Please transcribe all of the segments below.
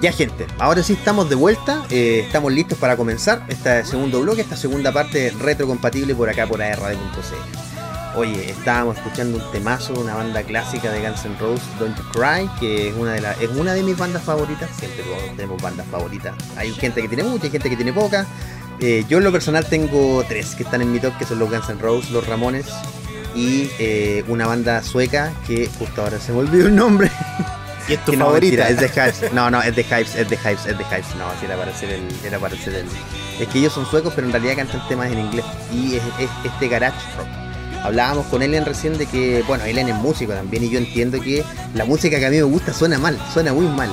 Ya gente, ahora sí estamos de vuelta, eh, estamos listos para comenzar este segundo bloque, esta segunda parte retrocompatible por acá por ARD.cl. Oye, estábamos escuchando un temazo de una banda clásica de Guns N' Roses, Don't You Cry, que es una de las, es una de mis bandas favoritas, siempre tenemos bandas favoritas. Hay gente que tiene mucha, hay gente que tiene poca. Eh, yo en lo personal tengo tres que están en mi top, que son los Guns N' Roses, los Ramones y eh, una banda sueca que justo ahora se me olvidó el nombre. ¿Y es tu no, favorita? mentira, es de Hives. No, no, es de Hives, es de Hives, es de Hives. No, sí, era para hacer el. Era para hacer el. Es que ellos son suecos, pero en realidad cantan temas en inglés. Y es, es este garage rock. Hablábamos con Ellen recién de que, bueno, Ellen es músico también, y yo entiendo que la música que a mí me gusta suena mal, suena muy mal.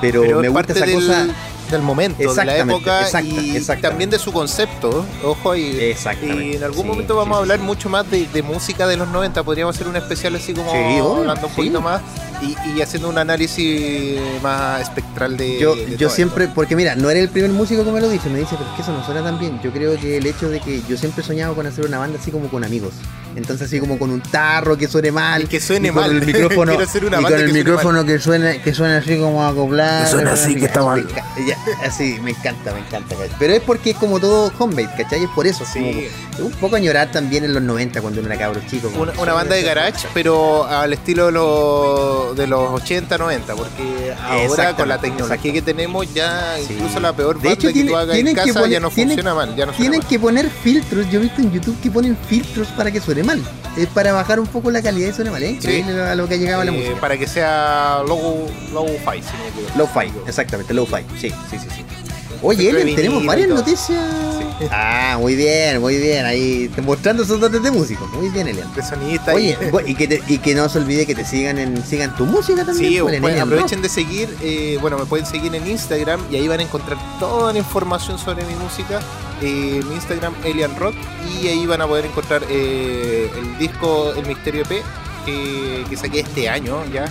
Pero, Pero me gusta esa del, cosa. Del momento, de la época y también de su concepto. Ojo, y, Exactamente, y en algún sí, momento vamos sí, a hablar sí. mucho más de, de música de los 90. Podríamos hacer un especial así como Sí, obvio, hablando un sí. poquito más y, y haciendo un análisis más espectral de. Yo, de yo siempre, esto. porque mira, no era el primer músico que me lo dice, me dice, pero es que eso no suena tan bien. Yo creo que el hecho de que yo siempre he soñado con hacer una banda así como con amigos. Entonces así como con un tarro que suene mal. Y que suene y con mal. el micrófono, Quiero hacer una y banda con el que suene micrófono que suene, que suene así como acoplado. Que suene así, que está mal. Ya, así, me encanta, me encanta. ¿cachai? Pero es porque es como todo homemade, ¿cachai? Es por eso. Sí. como- un poco añorar también en los 90 cuando uno era cabro chico. Una, una banda de garage, pero al estilo de los, de los 80, 90, porque ahora con la tecnología que tenemos ya Sí. incluso la peor De hecho, que tiene- tú hagas en que casa poner- ya no tienen- funciona mal, ya no Tienen mal. que poner filtros. Yo he visto en YouTube que ponen filtros para que suene mal. Es para bajar un poco la calidad y suene mal. Es increíble a lo que ha llegado la Eh, música. para que sea low, low fi, si no equivoco. Low-fi, exactamente, low-fi. Sí, sí, sí, sí. Oye, Ellen, tenemos varias noticias. Ah, muy bien, muy bien. Ahí mostrando sus dotes de músico. Muy bien, Ellen. De sonidista. Oye, y- que, te- y que no se olvide que te sigan en sigan tu música también. Sí, pues, aprovechen de seguir, eh, bueno, me pueden seguir en Instagram y ahí van a encontrar toda la información sobre mi música. Eh, mi Instagram, Elian Rock, y ahí van a poder encontrar eh, el disco El Misterio EP que, que saqué este año ya.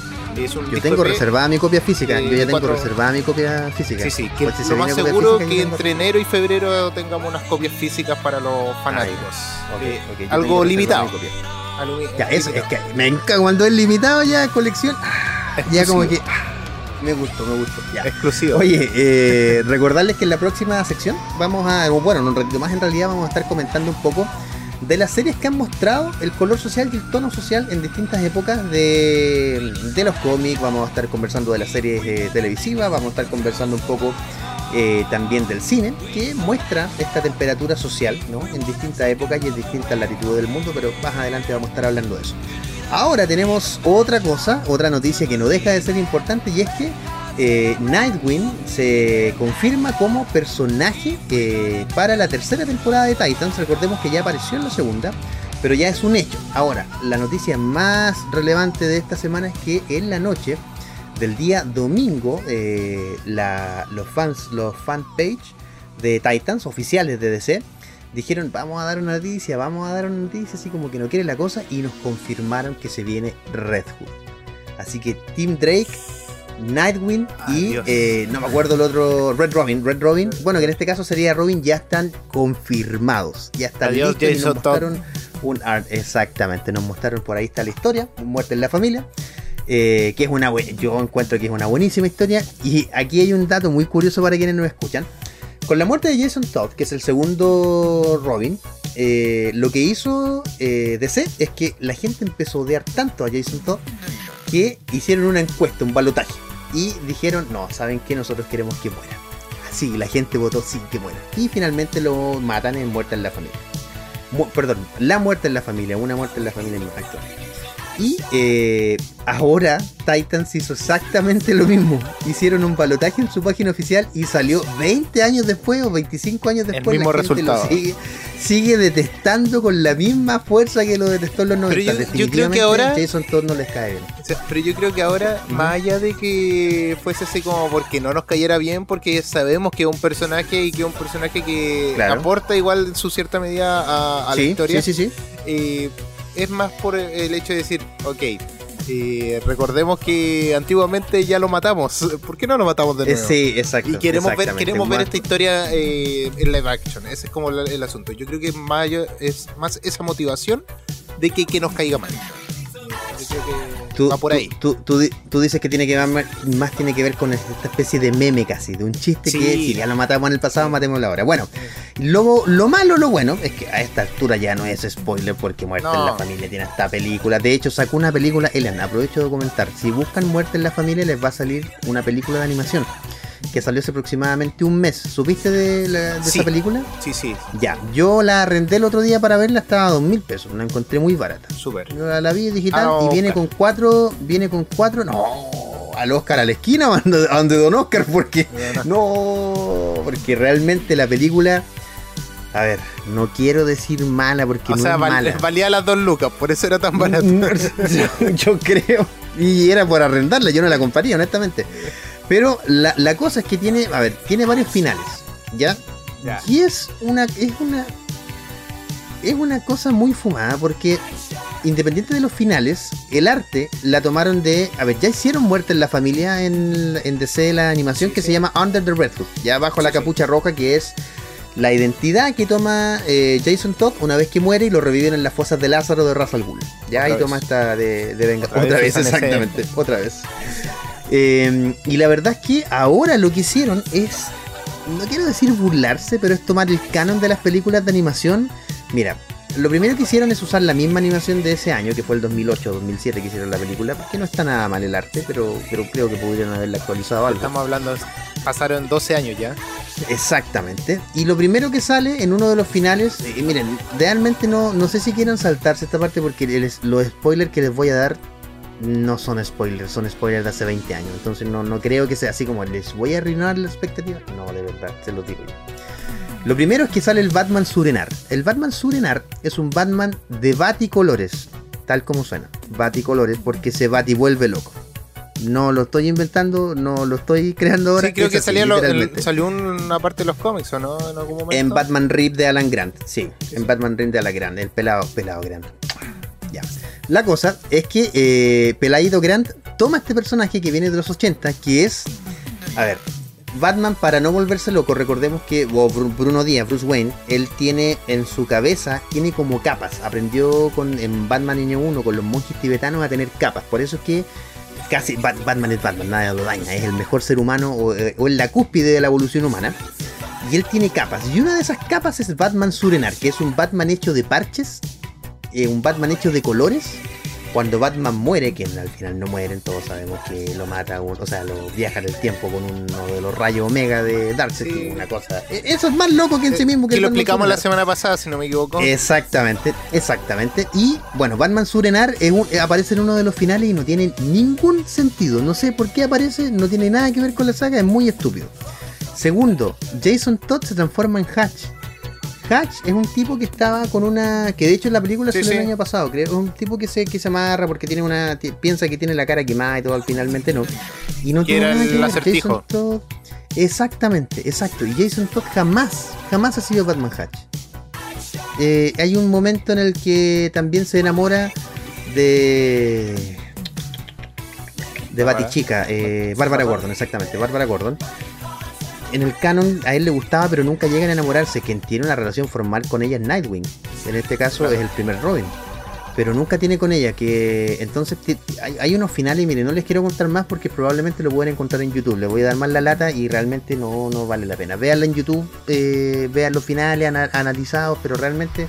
Es un Rock. Yo tengo reservada mi copia física. Yo ya tengo cuatro- reservada mi copia física. Sí, sí, que Pues si lo más seguro física, que entre enero y febrero tengamos unas copias físicas para los fanáticos. Ok, Eh, algo limitado. Ya, eso, es que me encanta cuando es limitado ya colección. ah, Ya como que. ah, me gustó, me gustó. Ya. Exclusivo. Oye, eh, recordarles que en la próxima sección vamos a, bueno, en un ratito más en realidad vamos a estar comentando un poco de las series que han mostrado el color social y el tono social en distintas épocas de, de los cómics, vamos a estar conversando de las series eh, televisivas, vamos a estar conversando un poco eh, también del cine, que muestra esta temperatura social ¿no? en distintas épocas y en distintas latitudes del mundo, pero más adelante vamos a estar hablando de eso. Ahora tenemos otra cosa, otra noticia que no deja de ser importante y es que eh, Nightwing se confirma como personaje eh, para la tercera temporada de Titans. Recordemos que ya apareció en la segunda, pero ya es un hecho. Ahora, la noticia más relevante de esta semana es que en la noche del día domingo, eh, la- los fans, los fanpage de Titans, oficiales de DC, dijeron vamos a dar una noticia, vamos a dar una noticia, así como que no quiere la cosa, y nos confirmaron que se viene Red Hood. Así que Team Drake, Nightwing y eh, no me acuerdo el otro, Red Robin, Red Robin, bueno que en este caso sería Robin, ya están confirmados, ya están Adiós, listos y nos mostraron un art, exactamente, nos mostraron por ahí está la historia, muerte en la familia. eh, que es una yo encuentro que es una buenísima historia. Y aquí hay un dato muy curioso para quienes nos escuchan. Con la muerte de Jason Todd que es el segundo Robin eh, lo que hizo eh, DC es que la gente empezó a odiar tanto a Jason Todd que hicieron una encuesta, un balotaje y dijeron no, saben que nosotros queremos que muera así la gente votó sí que muera. Y finalmente lo matan en muerte en la familia. Perdón, la muerte en la familia, una muerte en la familia actual. Y eh, ahora Titans hizo exactamente lo mismo. Hicieron un balotaje en su página oficial y salió 20 años después o 25 años después. mismo la gente lo resultado. sigue, sigue detestando con la misma fuerza que lo detestó en los 90. Pero yo- yo creo que ahora- Jason Todd no les cae bien. O sea, pero yo creo que ahora, más allá de que fuese así como porque no nos cayera bien, porque sabemos que es un personaje y que es un personaje que Claro. aporta igual en su cierta medida a, a la historia, sí, sí, sí. eh, es más por el hecho de decir, ok, eh, recordemos que antiguamente ya lo matamos, ¿por qué no lo matamos de Eh, nuevo? sí, exacto. Y queremos ver, queremos ver esta historia eh, en live action. Ese es como la- el asunto. Yo creo que allá- es más esa motivación de que, que nos caiga mal. Creo que Tú, va por ahí. Tú, tú tú dices que tiene que ver, más tiene que ver con esta especie de meme casi, de un chiste Sí. que si ya lo matamos en el pasado, matémoslo ahora. Bueno, lo, lo malo, lo bueno, es que a esta altura ya no es spoiler porque Muerte en la Familia tiene esta película. De hecho, sacó una película, Elian, aprovecho de comentar, si buscan Muerte en la Familia les va a salir una película de animación que salió hace aproximadamente un mes. ¿Supiste de, la- de Sí. esa película? Sí, sí, Ya, yo la arrendé el otro día para verla, estaba a dos mil pesos, la encontré muy barata. súper. La, la vi digital Ah, y viene con cuatro. Viene con cuatro. No, al Oscar a la esquina, a donde, Don Oscar, porque. No, porque realmente la película. A ver, no quiero decir mala porque O no sea, es val- mala. valía las dos lucas, por eso era tan barato. yo, yo creo. Y era por arrendarla, yo no la compraría, honestamente. Pero la, la cosa es que tiene. A ver, tiene varios finales. ¿Ya? Ya. Y es una. Es una. Es una cosa muy fumada porque. Independiente de los finales, el arte la tomaron de. A ver, ya hicieron muerte en la familia en, en DC la animación Sí, que sí. se llama Under the Red Hood. Ya bajo la Sí, capucha roja que es la identidad que toma eh, Jason Todd una vez que muere y lo reviven en las fosas de Lázaro de Ra's al Ghul. Ya ahí toma esta de, de venga. Otra Otra, vez vez, exactamente. Otra vez. Eh, y la verdad es que ahora lo que hicieron es. No quiero decir burlarse, pero es tomar el canon de las películas de animación. Mira, lo primero que hicieron es usar la misma animación de ese año, que fue el 2008-2007 que hicieron la película, porque no está nada mal el arte, pero, pero creo que pudieron haberla actualizado algo. Estamos hablando, pasaron 12 años ya. Exactamente. Y lo primero que sale en uno de los finales, y miren, realmente no, no sé si quieren saltarse esta parte porque les- los spoilers que les voy a dar no son spoilers, son spoilers de hace 20 años. Entonces no, no creo que sea así como les voy a arruinar la expectativa. No, de verdad, se los digo yo. Lo primero es que sale el Batman Surenar. El Batman Surenar es un Batman de baticolores, tal como suena. Baticolores porque se bati vuelve loco. No lo estoy inventando, no lo estoy creando ahora. Sí, creo que salía lo- el- salió una parte de los cómics, ¿o no? En algún momento. En Batman Rip de Alan Grant, sí, Sí, en sí. Batman Rip de Alan Grant, el pelado, pelado Grant. La cosa es que eh, Grant toma este personaje que viene de los 80, que es. A ver, Batman, para no volverse loco, recordemos que Bruno Díaz, Bruce Wayne, él tiene en su cabeza, tiene como capas. Aprendió con, en Batman Año 1 con los monjes tibetanos a tener capas. Por eso es que casi Bat- Batman es Batman, nada lo daña. Es el mejor ser humano o, eh, o en la cúspide de la evolución humana. Y él tiene capas. Y una de esas capas es Batman Surenar, que es un Batman hecho de parches, eh, un Batman hecho de colores. Cuando Batman muere, que al final no mueren, todos sabemos que lo mata, o sea, lo viaja en el tiempo con uno de los rayos Omega de Darkseid, Sí. una cosa. e- Eso es más loco que en sí mismo que lo explicamos la semana pasada, si no me equivoco. Exactamente, exactamente. Y bueno, Batman Surenar es un- eh, aparece en uno de los finales y no tiene ningún sentido. No sé por qué aparece, no tiene nada que ver con la saga, es muy estúpido. Segundo, Jason Todd se transforma en Hatch. Hatch es un tipo que estaba con una. que de hecho en la película Sí, salió el sí. año pasado, creo. Es un tipo que se, que se amarra porque tiene una. piensa que tiene la cara quemada y todo, al finalmente no. Y no tiene nada el que ver. acertijo. Jason Todd. Exactamente, exacto. Y Jason Todd jamás, jamás ha sido Batman Hatch. Eh, hay un momento en el que también se enamora de. de. Batichica, eh, Bárbara Gordon, exactamente, Bárbara Gordon. En el canon a él le gustaba, pero nunca llegan a enamorarse. Quien tiene una relación formal con ella es Nightwing. En este caso Claro. es el primer Robin. Pero nunca tiene con ella. Que entonces hay, hay unos finales, y mire, no les quiero contar más porque probablemente lo pueden encontrar en YouTube. Les voy a dar más la lata y realmente no, no vale la pena. Véanla en YouTube, eh, vean los finales ana- analizados, pero realmente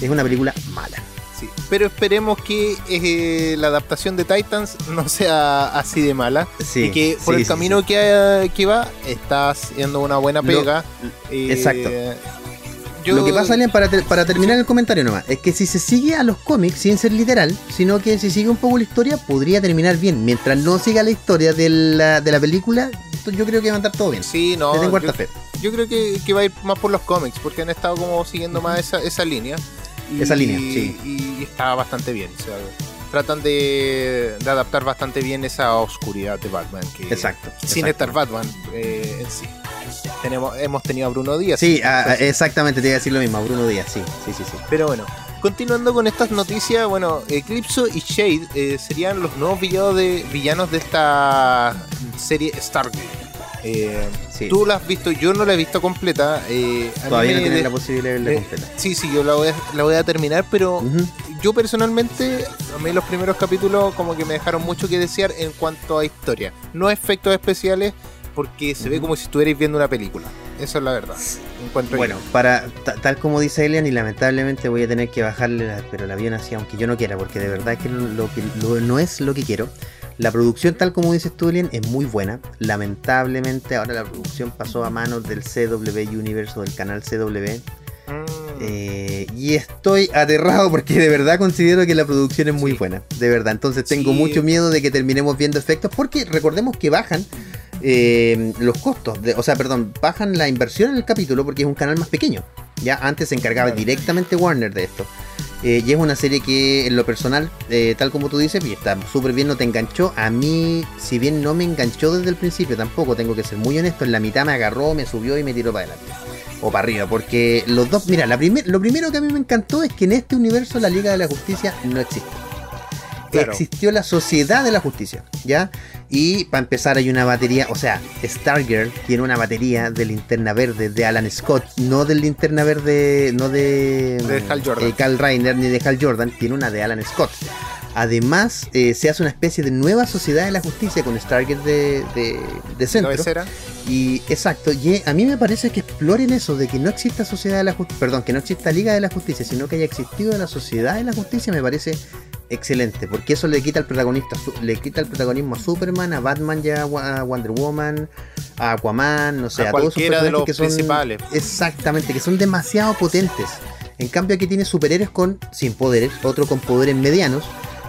es una película mala. Sí, Pero esperemos que eh, la adaptación de Titans no sea así de mala. Sí, y que por sí, el camino. Que, que va, está haciendo una buena Lo- pega. Eh, exacto. yo- Lo que pasa, para, para terminar el comentario nomás, es que si se sigue a los cómics sin ser literal, sino que si sigue un poco la historia, podría terminar bien. Mientras no siga la historia de la, de la película, yo creo que va a andar todo bien. Sí, no. Yo, fe. yo creo que, que va a ir más por los cómics, porque han estado como siguiendo más esa, esa línea. Y, Esa línea, sí. Y está bastante bien. o sea, tratan de, de adaptar bastante bien esa oscuridad de Batman. Que, Exacto. Sin exacto. estar Batman eh, en sí. Tenemos, hemos tenido a Bruno Díaz. Sí, ah, ah, exactamente, te iba a decir lo mismo, a Bruno Díaz, sí, sí, sí, sí. Pero bueno, continuando con estas noticias, bueno, Eclipso y Shade eh, serían los nuevos villanos de, villanos de esta serie Stargate. Eh, Sí. Tú la has visto, yo no la he visto completa. eh, Todavía no de- la posibilidad de verla eh, completa. Sí, sí, yo la voy a, la voy a terminar, pero Ujú. yo personalmente, a mí los primeros capítulos como que me dejaron mucho que desear en cuanto a historia. No efectos especiales, porque se ve como si estuvierais viendo una película. Eso es la verdad. bueno, para tal como dice Elian, y lamentablemente voy a tener que bajarle pero el avión así, aunque yo no quiera, porque de verdad que, lo que no es lo que quiero. La producción, tal como dices tú, Elian, es muy buena. Lamentablemente ahora la producción pasó a manos del CW Universe o del canal CW. Mm. Eh, y estoy aterrado porque de verdad considero que la producción es muy buena. De verdad. Entonces tengo mucho miedo de que terminemos viendo efectos porque recordemos que bajan eh, los costos, o sea, perdón, bajan la inversión en el capítulo porque es un canal más pequeño. Ya antes se encargaba directamente Warner de esto. Eh, y es una serie que en lo personal, eh, tal como tú dices, está súper bien, no te enganchó. A mí, si bien no me enganchó desde el principio, tampoco tengo que ser muy honesto, en la mitad me agarró, me subió y me tiró para adelante. O para arriba, porque los dos, mira, la lo primero que a mí me encantó es que en este universo la Liga de la Justicia no existe. Existió la Sociedad de la Justicia, ¿ya? Y para empezar hay una batería, o sea, Stargirl tiene una batería de linterna verde de Alan Scott, no del linterna verde, no de, de Hal Jordan. Eh, Reiner ni de Hal Jordan, tiene una de Alan Scott. Además, eh, se hace una especie de nueva sociedad de la justicia con Stargirl de, de, centro. Y exacto, y a mí me parece que exploren eso de que no exista sociedad de la justicia, perdón, que no exista Liga de la Justicia, sino que haya existido la sociedad de la justicia, me parece excelente, porque eso le quita el protagonista, le quita el protagonismo a Superman, a Batman ya a Wonder Woman, a Aquaman, no sé, a, todos esos de los que son principales. exactamente, que son demasiado potentes. En cambio aquí tiene superhéroes con sin poderes, otro con poderes medianos,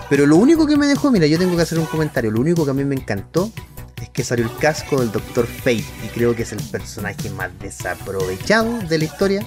pero lo único que me dejó, mira, yo tengo que hacer un comentario, lo único que a mí me encantó es que salió el casco del Doctor Fate y creo que es el personaje más desaprovechado de la historia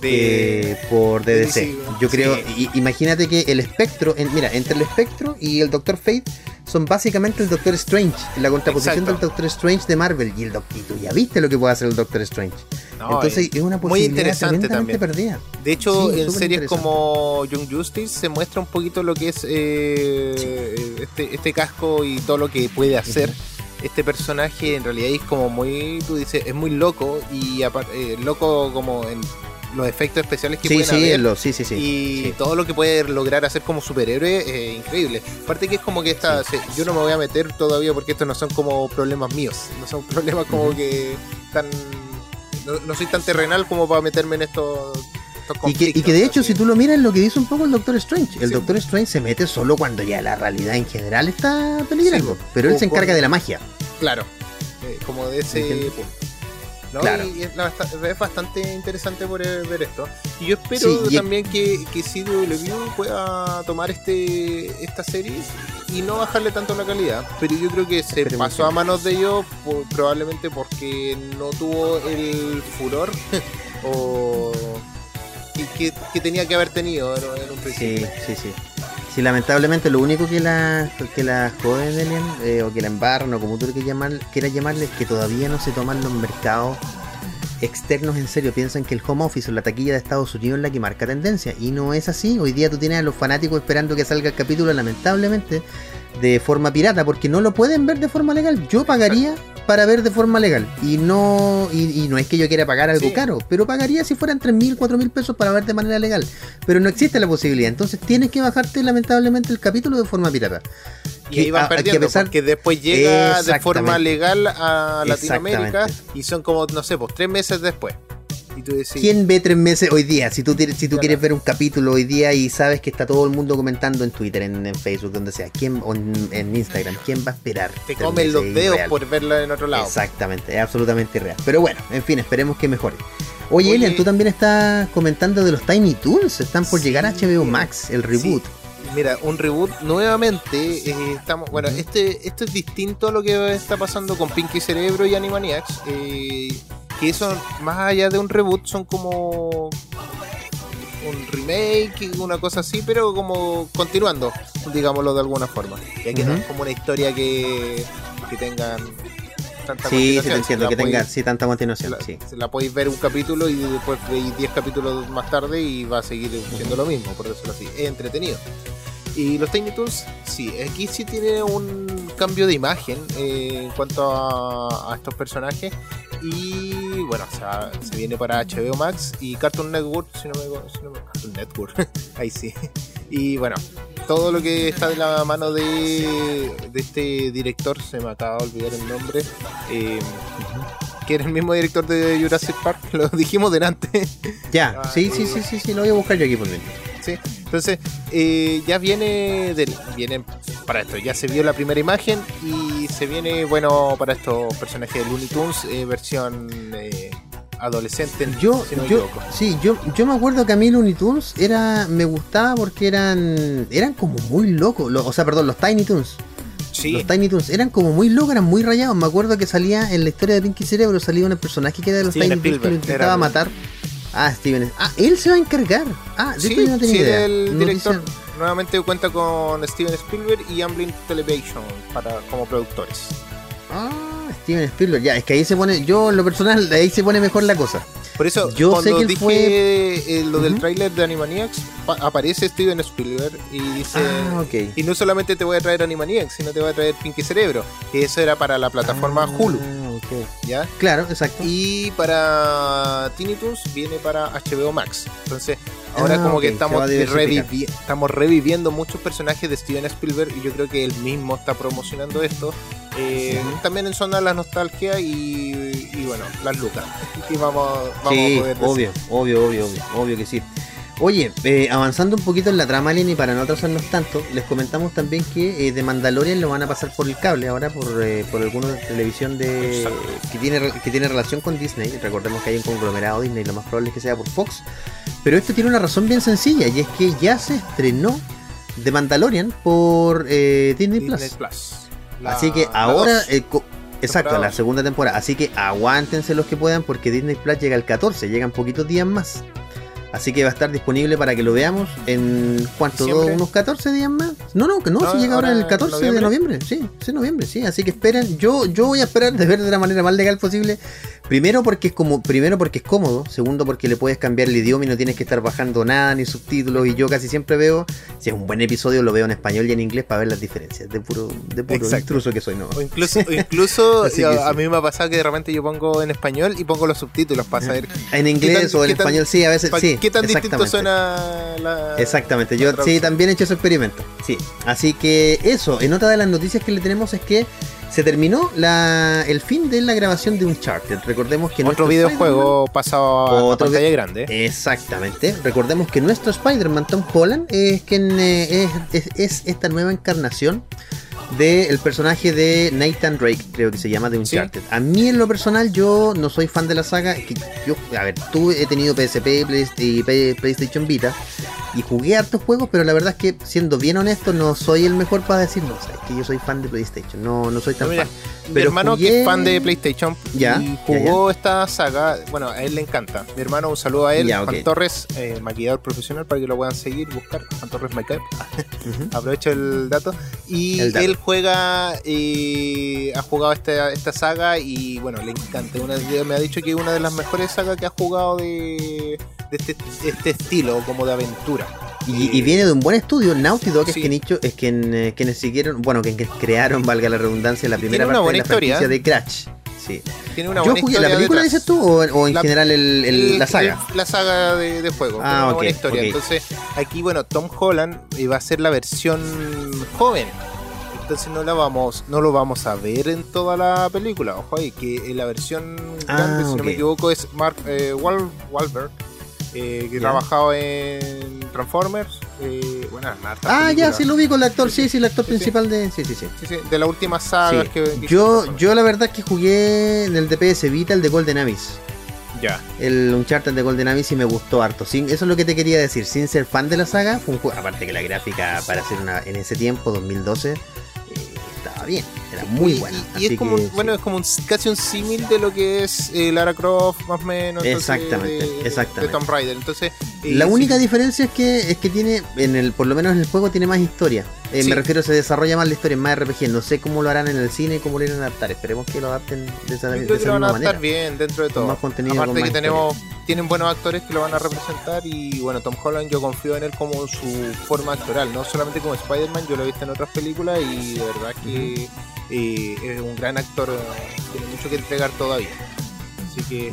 de, por DDC. Yo creo, imagínate que el espectro, mira, entre el espectro y el Doctor Fate son básicamente el Doctor Strange, la contraposición del Doctor Strange de Marvel y el Doctor, tú ya viste lo que puede hacer el Doctor Strange. Entonces es, una posibilidad muy interesante también. Perdida. De hecho, en series como Young Justice se muestra un poquito lo que es eh, este, este, casco y todo lo que puede hacer este personaje en realidad es como muy, tú dices, es muy loco y eh, loco como en los efectos especiales que sí, sí, Lo, sí, sí, sí, y todo lo que puede lograr hacer como superhéroe es increíble. Aparte que es como que esta, yo no me voy a meter todavía porque estos no son como problemas míos, no son problemas como que tan, no, soy tan terrenal como para meterme en estos y que, y que, de hecho, si tú lo miras, lo que dice un poco el Doctor Strange. El Doctor Strange se mete solo cuando ya la realidad en general está peligrando. pero él se encarga de la magia. Claro. Eh, como de ese Claro. Y es, bastante interesante por ver esto. Y yo espero también que, que CW pueda tomar este esta serie y no bajarle tanto la calidad. Pero yo creo que se pasó a manos de ellos probablemente porque no tuvo el furor o que, que, tenía que haber tenido en, un principio. Sí, sí, sí. Sí, lamentablemente lo único que la, que la joden eh, o que la embarran o como tú quieras, llamar, quieras llamarle es que todavía no se toman los mercados externos en serio. Piensan que el home office o la taquilla de Estados Unidos es la que marca tendencia. Y no es así. Hoy día tú tienes a los fanáticos esperando que salga el capítulo, lamentablemente, de forma pirata, porque no lo pueden ver de forma legal. Yo pagaría para ver de forma legal. Y no, y, no es que yo quiera pagar algo caro, pero pagaría si fueran 3 mil, 4 mil pesos para ver de manera legal. Pero no existe la posibilidad. Entonces tienes que bajarte lamentablemente el capítulo de forma pirata. Y ahí van perdiendo, que porque después llega de forma legal a Latinoamérica y son como, no sé, pues tres meses después. ¿Quién ve tres meses hoy día? Si tú, si tú quieres ver un capítulo hoy día y sabes que está todo el mundo comentando en Twitter, en, Facebook, donde sea, ¿quién, o en, Instagram, ¿quién va a esperar? Te comen los dedos por verlo en otro lado. Exactamente, es absolutamente irreal. Pero bueno, en fin, esperemos que mejore. Oye, Elian, tú también estás comentando de los Tiny Toons. Están por llegar a HBO Max, el reboot. Mira, un reboot nuevamente. Eh, estamos, bueno, este, esto es distinto a lo que está pasando con Pinky Cerebro y Animaniacs. Eh, que eso, más allá de un reboot, son como un remake, una cosa así, pero como continuando, digámoslo de alguna forma. Y aquí no es como una historia que, que tengan tanta sí, sí, te entiendo, que tenga sí, tanta continuación. La, sí. la podéis ver un capítulo y después veis 10 capítulos más tarde y va a seguir siendo lo mismo, por decirlo así. Es entretenido. Y los Tiny Toons, sí, aquí sí tiene un cambio de imagen eh, en cuanto a, estos personajes. Y bueno, o sea, se viene para HBO Max y Cartoon Network, si no me, si no me Cartoon Network, ahí sí. Y bueno, todo lo que está de la mano de, de este director, se me acaba de olvidar el nombre, eh, que era el mismo director de Jurassic Park, lo dijimos delante. Ya, Ah, sí, sí, eh. sí, sí, sí, lo voy a buscar yo aquí por dentro. Sí, entonces eh, ya viene, del, viene para esto, ya se vio la primera imagen y se viene, bueno, para estos personajes de Looney Tunes, eh, versión eh, adolescente, Yo, si no me yo, equivoco. sí, yo, yo me acuerdo que a mí Looney Tunes era, me gustaba porque eran, eran como muy locos, lo- o sea, perdón, los Tiny Toons, Sí, los Tiny Toons eran como muy locos, eran muy rayados. Me acuerdo que salía en la historia de Pinky Cerebro salía un personaje que era de los Tiny Toons que lo intentaba matar. Ah, Steven, ah, él se va a encargar. Ah, de sí, no tenía sí, idea. el Noticia- director nuevamente cuenta con Steven Spielberg y Amblin Television para, como productores. Ah, Steven Spielberg, ya, es que ahí se pone, yo en lo personal, ahí se pone mejor la cosa. Por eso, Yo cuando sé que dije fue- eh, lo del tráiler de Animaniacs, pa- aparece Steven Spielberg y dice... Ah, ok. Y no solamente te voy a traer Animaniacs, sino te voy a traer Pinky Cerebro, que eso era para la plataforma Ah, Hulu, ¿ya? Claro, exacto. Y para Tiny Toons viene para HBO Max. Entonces, ahora Ah, como que estamos, revivi- reviviendo muchos personajes de Steven Spielberg y yo creo que él mismo está promocionando esto. Eh. También en zona de la nostalgia y, y bueno, las lucas. que vamos, vamos Sí, a poder decir. obvio, obvio, obvio, obvio, obvio que sí. Oye, eh, avanzando un poquito en la trama, Alien, y para no atrasarnos tanto, les comentamos también que eh, de Mandalorian lo van a pasar por el cable ahora, por, eh, por alguno de televisión de que tiene, que tiene relación con Disney. Recordemos que hay un conglomerado Disney, lo más probable es que sea por Fox. Pero esto tiene una razón bien sencilla, y es que ya se estrenó de Mandalorian por eh, Disney, Disney Plus. Plus. La- Así que ahora, eh, exacto, la segunda temporada. Así que aguántense los que puedan porque Disney Plus llega el 14, llegan poquitos días más. Así que va a estar disponible para que lo veamos en cuánto, ¿Diciembre? unos 14 días más. No, no, que no, No, si llega ahora el 14 de noviembre. Sí, sí, noviembre, sí. Así que esperen. Yo, yo voy a esperar de ver de la manera más legal posible. Primero porque es como, primero porque es cómodo. Segundo porque le puedes cambiar el idioma y no tienes que estar bajando nada ni subtítulos. Y yo casi siempre veo, si es un buen episodio, lo veo en español y en inglés para ver las diferencias. De puro, de puro intruso que soy, no. O incluso, o incluso a, sí. mí me ha pasado que de repente yo pongo en español y pongo los subtítulos para saber En inglés tan- o en tan- español, sí, a veces sí. qué tan distinto suena la. Exactamente, la yo sí también he hecho ese experimento. Sí. Así que eso, en otra de las noticias que le tenemos es que se terminó la, el fin de la grabación de Uncharted. Recordemos que Otro nuestro videojuego pasado a Otro pantalla grande. Exactamente. Recordemos que nuestro Spider-Man Tom Holland es quien eh, es, es- es esta nueva encarnación del personaje de Nathan Drake, creo que se llama, de Uncharted. A mí en lo personal yo no soy fan de la saga. que yo, a ver, tú he tenido PSP y Play- PlayStation Vita y jugué hartos juegos, pero la verdad es que siendo bien honesto no soy el mejor para decirlo. O sea, es que yo soy fan de PlayStation, no, no soy tan No, mira, fan. Mi hermano que es fan de PlayStation Ya, y ya, jugó esta saga, bueno, a él le encanta. Mi hermano, un saludo a él, Ya, Juan ok. Torres, eh, maquillador profesional, para que lo puedan seguir, buscar, Juan Torres Makeup. Ujú. Aprovecho el dato. Y El dato. él juega, eh, ha jugado esta, esta saga y bueno, le encanta. Una, me ha dicho que es una de las mejores sagas que ha jugado de, de este, este estilo, como de aventura. Y, y viene de un buen estudio, Naughty Dog es Sí. quien hizo- es quien, eh, quienes siguieron, bueno, quienes crearon, valga la redundancia, la primera parte buena de la historia. de Crash. Sí. Tiene una Yo buena jugué, historia ¿la película detrás. dices tú o, o en La- general el- el- la saga? el- la saga de, de juego. Ah, tiene una buena historia. Entonces, aquí, bueno, Tom Holland eh, va a ser la versión joven. Entonces no la vamos, no lo vamos a ver en toda la película. Ojo ahí, que en la versión Ah, grande, si no me equivoco, es Mark eh, Wal- Wahlberg, eh, que Ya. trabajaba en Transformers. Eh, bueno, Ah, ya, sí lo vi con el actor, sí, sí, el actor Sí, sí. principal de... Sí, sí, sí. De las últimas sagas Sí. que, que Yo, yo la verdad es que jugué en el DPS Vita, el de Golden Abyss. Ya. El Uncharted de Golden Abyss y me gustó harto. Sin, eso es lo que te quería decir. Sin ser fan de la saga, fue un juego. Aparte que la gráfica para hacer una en ese tiempo, 2012, eh, 50 estaba bien. Era muy Y- buena. Y, y es como, que, bueno, sí. es como un, casi un símil de lo que es eh, Lara Croft, más o menos. entonces, Exactamente, de, exactamente. De Tomb Raider. Entonces, eh, La sí, única diferencia es que es que tiene, en el, por lo menos en el juego, tiene más historia. Eh, Sí. Me refiero, se desarrolla más la historia, más RPG. No sé cómo lo harán en el cine, cómo lo irán a adaptar. Esperemos que lo adapten de esa, yo de creo que esa lo van a adaptar manera. bien dentro de Con todo. más contenido, Aparte con que tenemos, tienen buenos actores que lo van a representar y bueno, Tom Holland yo confío en él como su forma actoral, no solamente como Spider-Man, yo lo he visto en otras películas y de verdad que eh, es un gran actor, eh, tiene mucho que entregar todavía. Así que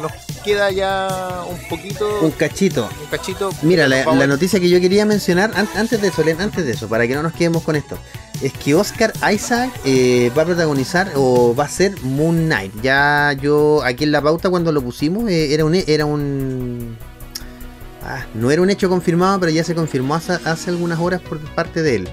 nos queda ya un poquito. Un cachito. Un cachito. Mira, la, noticia que yo quería mencionar, antes de eso, antes de eso, para que no nos quedemos con esto, es que Oscar Isaac eh, va a protagonizar o va a ser Moon Knight. Ya yo, aquí en la pauta cuando lo pusimos, eh, era un. Era un ah, no era un hecho confirmado, pero ya se confirmó hace, hace algunas horas por parte de él.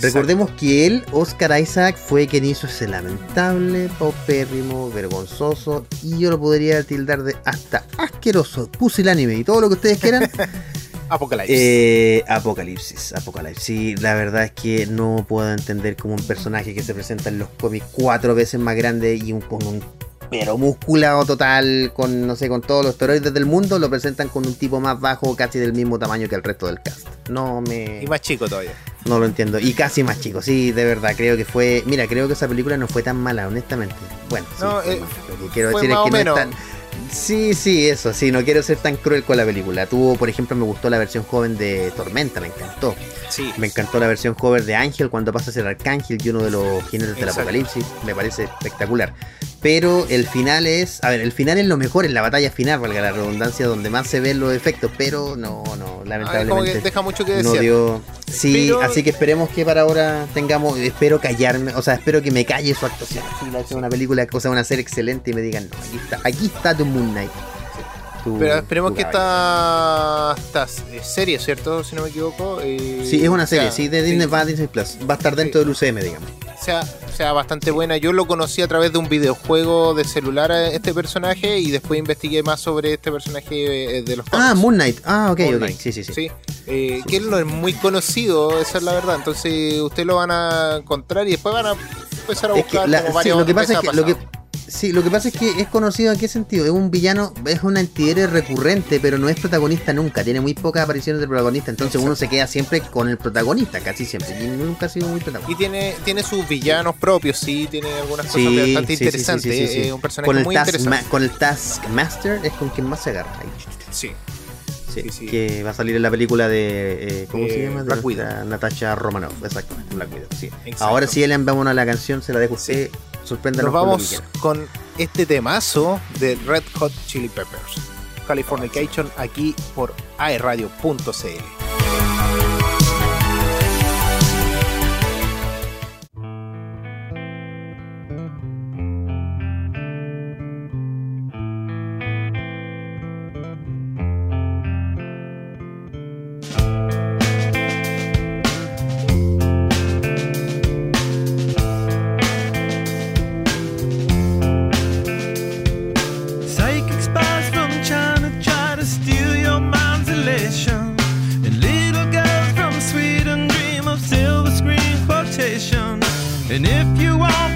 Recordemos que él, Oscar Isaac, fue quien hizo ese lamentable, paupérrimo, vergonzoso y yo lo podría tildar de hasta asqueroso, pusilánime y todo lo que ustedes quieran. Apocalipsis. Eh, Apocalipsis, Apocalipsis. Sí, la verdad es que no puedo entender como un personaje que se presenta en los cómics cuatro veces más grande y un, con un pero musculado total, con no sé, con todos los esteroides del mundo, lo presentan con un tipo más bajo, casi del mismo tamaño que el resto del cast. No me. Y más chico todavía. No lo entiendo. Y casi más chico, sí, de verdad. Creo que fue. Mira, creo que esa película no fue tan mala, honestamente. Bueno, sí, eh, lo que quiero decir es que no es tan. Sí, sí, eso, sí, no quiero ser tan cruel con la película. Tuvo, por ejemplo, me gustó la versión joven de Tormenta, me encantó. Sí. Me encantó la versión joven de Ángel cuando pasa a ser Arcángel y uno de los jinetes del apocalipsis. Me parece espectacular. Pero el final es. A ver, el final es lo mejor, en la batalla final, valga la redundancia, donde más se ven los efectos. Pero no, no, lamentablemente. como que deja mucho que decir. No dio. Sí, así que esperemos que para ahora tengamos. Espero callarme, o sea, espero que me calle su actuación. Así, una película, o sea, una serie excelente y me digan, no, aquí está, aquí está The Moon Knight. Pero esperemos que esta, esta serie, ¿cierto? Si no me equivoco. Eh, sí, es una serie, sí, de Disney va a Disney Plus. Va a estar dentro del UCM, digamos. Sea, sea bastante buena. Yo lo conocí a través de un videojuego de celular a este personaje y después investigué más sobre este personaje eh, de los Ah, Moon Knight. Ah, ok, ok. Sí, sí, sí. sí. Eh, que él no es muy conocido, esa es la verdad. Entonces, ustedes lo van a encontrar y después van a empezar a buscar lo que pasa es que lo que Sí, lo que pasa es que es conocido en qué sentido. Es un villano, es un antihéroe recurrente, pero no es protagonista nunca. Tiene muy pocas apariciones de protagonista. Entonces uno se queda siempre con el protagonista, casi siempre. Y nunca ha sido muy protagonista. Y tiene, tiene sus villanos propios, sí. Tiene algunas cosas bastante interesantes. Es un personaje con el muy interesante. con el Taskmaster es con quien más se agarra. Ahí. Sí. Sí, que va a salir en la película de. Eh, ¿Cómo se llama? Black Widow. Natasha Romanoff, exactamente, Black Widow. Sí. Ahora sí, Elian, vámonos a la canción, se la dejo usted. Sorpréndanos Nos vamos con, este temazo de Red Hot Chili Peppers. Californication aquí por aeradio.cl. station. A little girls from Sweden dream of silver screen quotation. And if you want.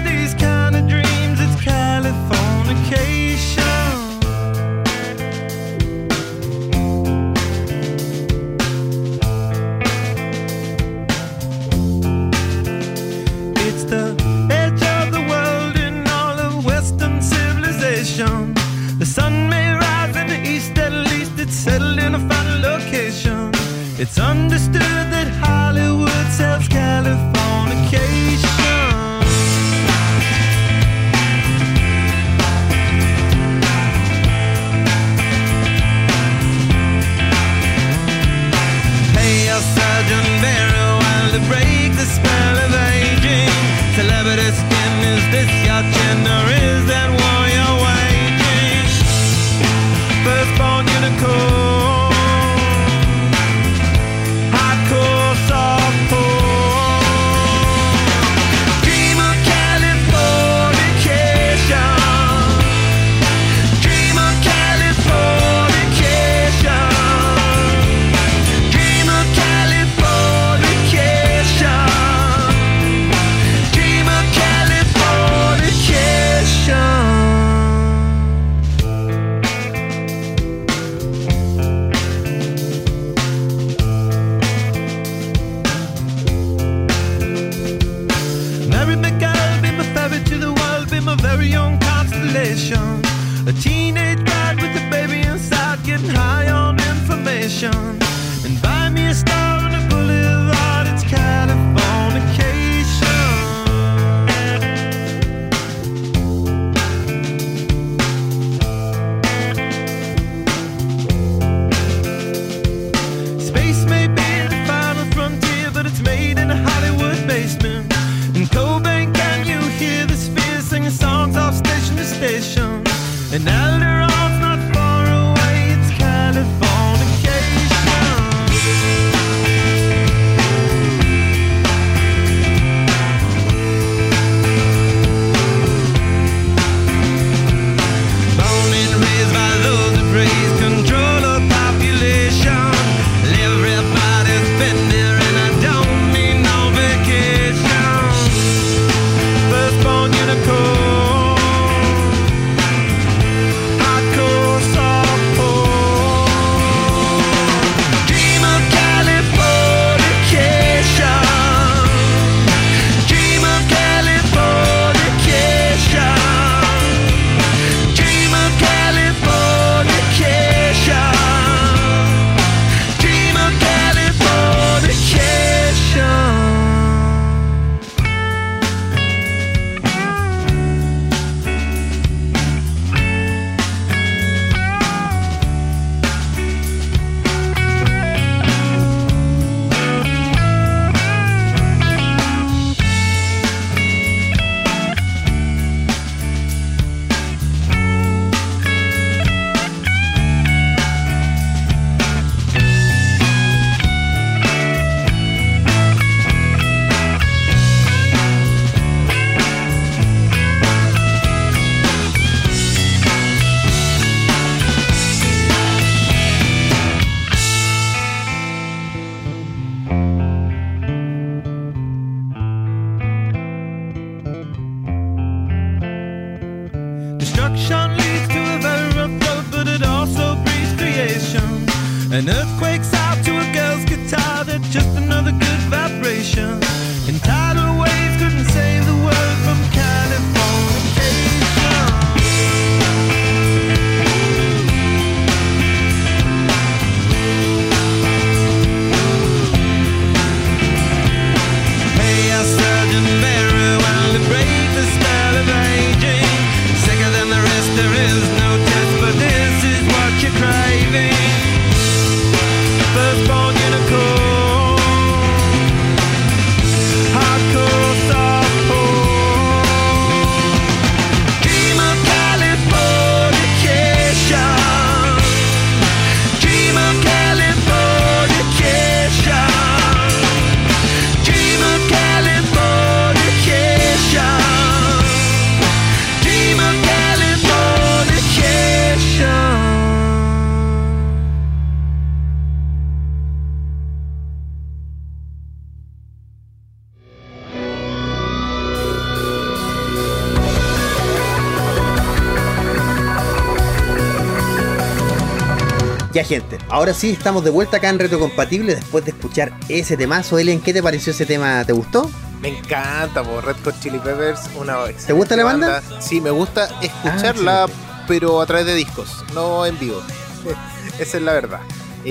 Ahora sí estamos de vuelta acá en Retrocompatible después de escuchar ese temazo. Ellen, ¿qué te pareció ese tema? ¿Te gustó? Me encanta, po, Red Hot Chili Peppers, una ¿Te gusta la excelente banda? Sí, me gusta escucharla, pero a través de discos, no en vivo. Esa es la verdad.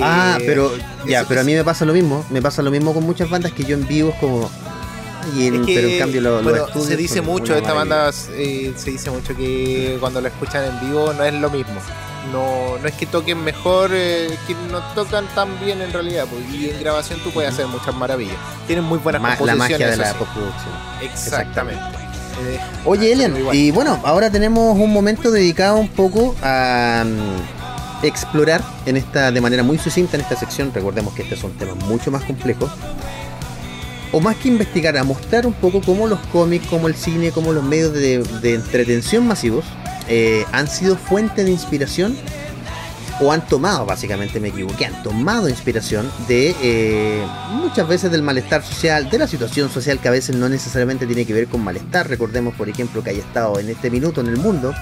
ah, Eh, pero ya, eso- pero a mí me pasa lo mismo. Me pasa lo mismo con muchas bandas que yo en vivo es como. Y en, Es que, pero en cambio lo, bueno, estudios se dice mucho de esta maravilla. banda, eh, se dice mucho que cuando la escuchan en vivo no es lo mismo. No, no es que toquen mejor, eh, que no tocan tan bien en realidad. pues, y en grabación tú puedes hacer muchas maravillas. Tienen muy buenas Ma- la composiciones. magia de la postproducción. Exactamente. Eh, Oye, Elian, igual. y bueno, ahora tenemos un momento dedicado un poco a mm, explorar en esta, de manera muy sucinta en esta sección. Recordemos que este son temas mucho más complejos. O más que investigar, a mostrar un poco cómo los cómics, cómo el cine, cómo los medios de, de entretención masivos eh, han sido fuente de inspiración o han tomado, básicamente me equivoqué, han tomado inspiración de eh, muchas veces del malestar social, de la situación social que a veces no necesariamente tiene que ver con malestar. Recordemos, por ejemplo, que hay estado en este minuto en el mundo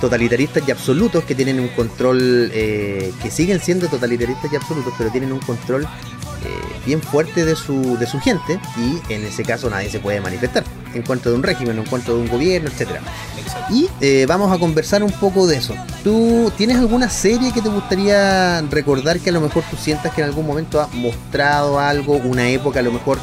totalitaristas y absolutos que tienen un control, eh, que siguen siendo totalitaristas y absolutos, pero tienen un control eh, bien fuerte de su, de su gente y en ese caso nadie se puede manifestar en contra de un régimen, en contra de un gobierno, etcétera. Y eh, vamos a conversar un poco de eso. ¿Tú tienes alguna serie que te gustaría recordar que a lo mejor tú sientas que en algún momento ha mostrado algo, una época a lo mejor?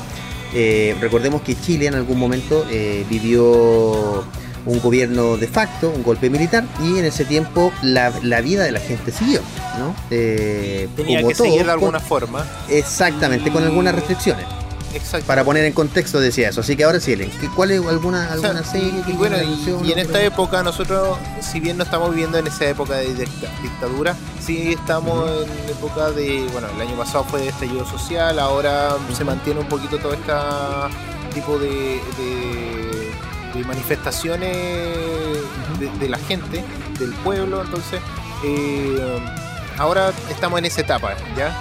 eh, recordemos que Chile en algún momento eh, vivió un gobierno de facto, un golpe militar, y en ese tiempo la, la vida de la gente siguió, ¿no? Eh, Tenía como que todo, seguir de con- alguna forma. Exactamente, con algunas restricciones. Exacto. Para poner en contexto decía eso. Así que ahora sí, Ellen, ¿qué- ¿cuál es alguna, O sea, alguna serie? que y bueno, y, en esta época nosotros, si bien no estamos viviendo en esa época de dicta- dictadura, sí estamos en época de, bueno, el año pasado fue de estallido social, ahora se mantiene un poquito todo este tipo de, de- de manifestaciones de, de la gente, del pueblo, entonces eh, ahora estamos en esa etapa, ¿ya?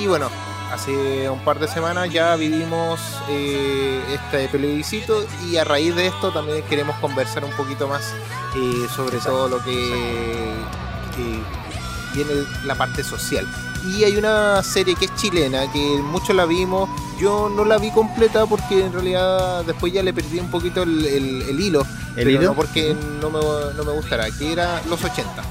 Y bueno, hace un par de semanas ya vivimos eh, este plebiscito y a raíz de esto también queremos conversar un poquito más eh, sobre todo lo que, que viene la parte social. Y hay una serie que es chilena, que muchos la vimos, yo no la vi completa porque en realidad después ya le perdí un poquito el, el- el hilo, ¿El pero hilo? no porque no me, no me gustará, que era Los 80.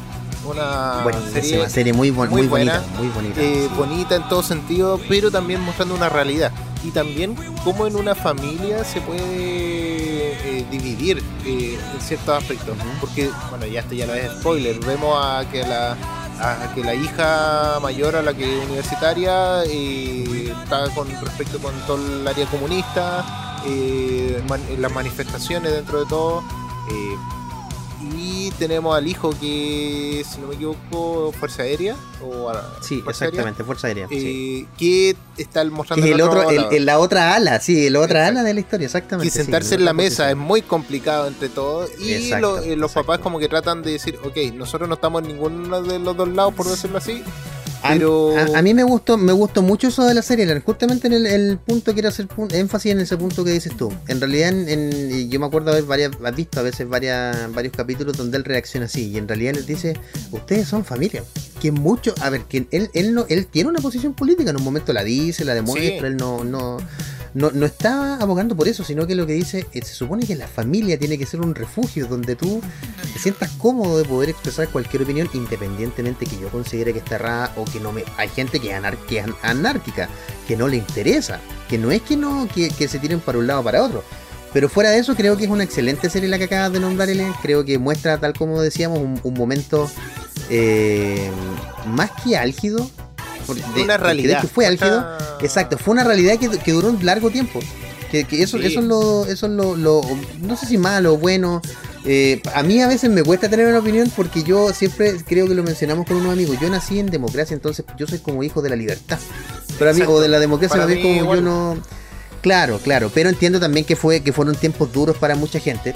Una serie serie, muy, bon- muy muy buena, bonita, muy bonita. eh, bonita en todo sentido, pero también mostrando una realidad. Y también cómo en una familia se puede eh, dividir eh, en ciertos aspectos. Porque, bueno, ya esto ya no es spoiler. Vemos a que la, a que la hija mayor, a la que es universitaria, está con respecto con todo el área comunista, man- las manifestaciones dentro de todo. Y tenemos al hijo que, si no me equivoco, Fuerza Aérea. O Sí, Fuerza Aérea, exactamente, Fuerza Aérea. sí. eh, que está mostrando es el otro, el- el- la otra ala, sí, la otra ala de la historia, exactamente. sí, sentarse la en la mesa es posición. muy complicado entre todos y Exacto, lo- eh, los papás como que tratan de decir, ok, nosotros no estamos en ninguno de los dos lados por decirlo así, Pero- a- a mí me gustó, me gustó mucho eso de la serie, justamente en el, el punto quiero hacer énfasis en ese punto que dices tú. En realidad, en, en- yo me acuerdo haber varias, has visto a veces varias, varios capítulos donde él reacciona así, y en realidad les dice, ustedes son familia. Que mucho, a ver, que él, él no, él tiene una posición política, en un momento la dice, la demuestra, Sí. él no, no, no, no está abogando por eso, sino que lo que dice, se supone que la familia tiene que ser un refugio donde tú te sientas cómodo de poder expresar cualquier opinión, independientemente que yo considere que está errada o que no me. Hay gente que es, que anárquica, que no le interesa, que no es que no, que, que se tiren para un lado o para otro. Pero fuera de eso, creo que es una excelente serie la que acabas de nombrar, Elian. Creo que muestra, tal como decíamos, un, un momento eh, más que álgido. De- una realidad. fue álgido. Muestra- Exacto, fue una realidad que, que duró un largo tiempo. Que, que eso, Sí. eso es lo, eso es lo, lo- no sé si malo o bueno. Eh, a mí a veces me cuesta tener una opinión porque yo siempre creo que lo mencionamos con unos amigos. Yo nací en democracia, entonces yo soy como hijo de la libertad. Pero mí, o de la democracia, mí mí como igual. yo no. Claro, claro, pero entiendo también que fue que fueron tiempos duros para mucha gente.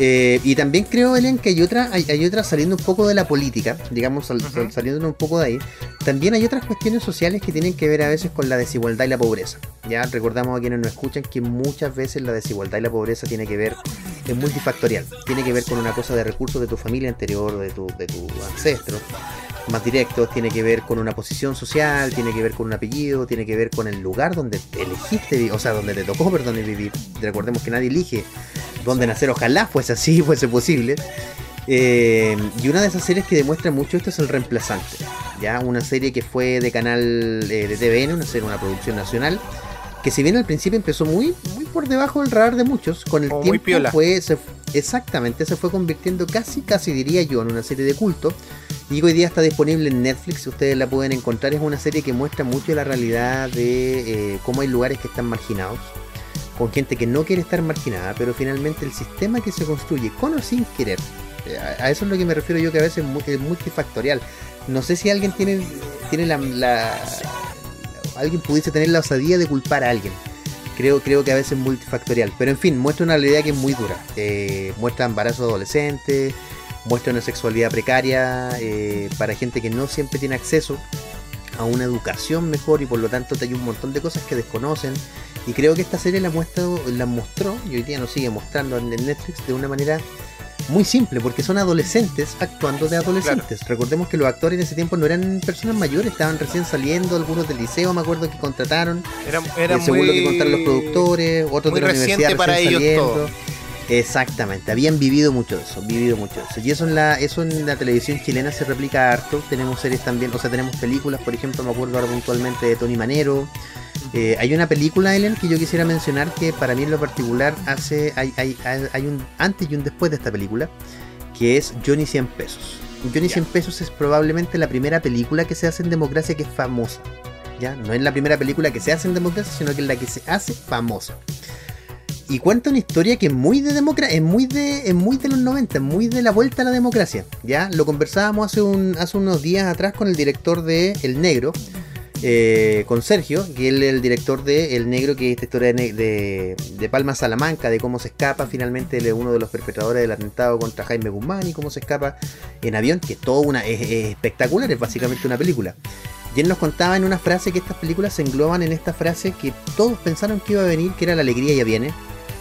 Eh, y también creo, Elian, que hay otra, hay, hay otra saliendo un poco de la política, digamos, sal- sal- Ujú. saliendo un poco de ahí. También hay otras cuestiones sociales que tienen que ver a veces con la desigualdad y la pobreza. Ya recordamos a quienes nos escuchan que muchas veces la desigualdad y la pobreza tiene que ver, es multifactorial. Tiene que ver con una cosa de recursos de tu familia anterior, de tu, de tu ancestro, más directos, tiene que ver con una posición social, tiene que ver con un apellido, tiene que ver con el lugar donde elegiste, o sea, donde te tocó, perdón, vivir. Recordemos que nadie elige dónde nacer, ojalá fuese así, fuese posible. Eh, y una de esas series que demuestra mucho esto es El Reemplazante. Ya, una serie que fue de canal eh, de TVN, una serie, una producción nacional, que si bien al principio empezó muy, muy por debajo del radar de muchos, con el Como tiempo fue, se, exactamente, se fue convirtiendo casi, casi diría yo, en una serie de culto. Y hoy día está disponible en Netflix, ustedes la pueden encontrar. Es una serie que muestra mucho la realidad de eh, cómo hay lugares que están marginados, con gente que no quiere estar marginada, pero finalmente el sistema que se construye, con o sin querer, eh, a, eso es lo que me refiero yo, que a veces es mu- es multifactorial. No sé si alguien tiene, tiene la, la- Alguien pudiese tener la osadía de culpar a alguien. Creo, creo que a veces es multifactorial. Pero en fin, muestra una realidad que es muy dura. Eh, muestra embarazos adolescentes, muestra una sexualidad precaria eh, para gente que no siempre tiene acceso a una educación mejor y por lo tanto hay un montón de cosas que desconocen. Y creo que esta serie la, muestra, la mostró y hoy día nos sigue mostrando en Netflix de una manera muy simple, porque son adolescentes actuando de adolescentes. Recordemos que los actores en ese tiempo no eran personas mayores, estaban recién saliendo, algunos del liceo, me acuerdo que contrataron, Era, era eh, según muy... lo que contaron los productores, otros muy de la reciente universidad para recién ellos saliendo. todo. Exactamente, habían vivido mucho de eso, vivido mucho de eso. Y eso en la, eso en la televisión chilena se replica harto. Tenemos series también, o sea, tenemos películas, por ejemplo, me acuerdo ahora puntualmente de Tony Manero. Eh, hay una película, Ellen, que yo quisiera mencionar que para mí en lo particular hace, hay, hay, hay, hay un antes y un después de esta película, que es Johnny 100 pesos. Johnny Ya. 100 pesos es probablemente la primera película que se hace en democracia que es famosa. ¿ya? No es la primera película que se hace en democracia, sino que es la que se hace famosa. Y cuenta una historia que es muy de democracia, es muy de, es muy de los 90, es muy de la vuelta a la democracia. Ya lo conversábamos hace un, hace unos días atrás con el director de El Negro, eh, con Sergio, que él es el director de El Negro, que es esta historia de, de, de Palma Salamanca, de cómo se escapa finalmente es uno de los perpetradores del atentado contra Jaime Guzmán y cómo se escapa en avión, que es todo una, es, es espectacular, es básicamente una película. Y él nos contaba en una frase que estas películas se engloban en esta frase que todos pensaron que iba a venir, que era la alegría ya viene,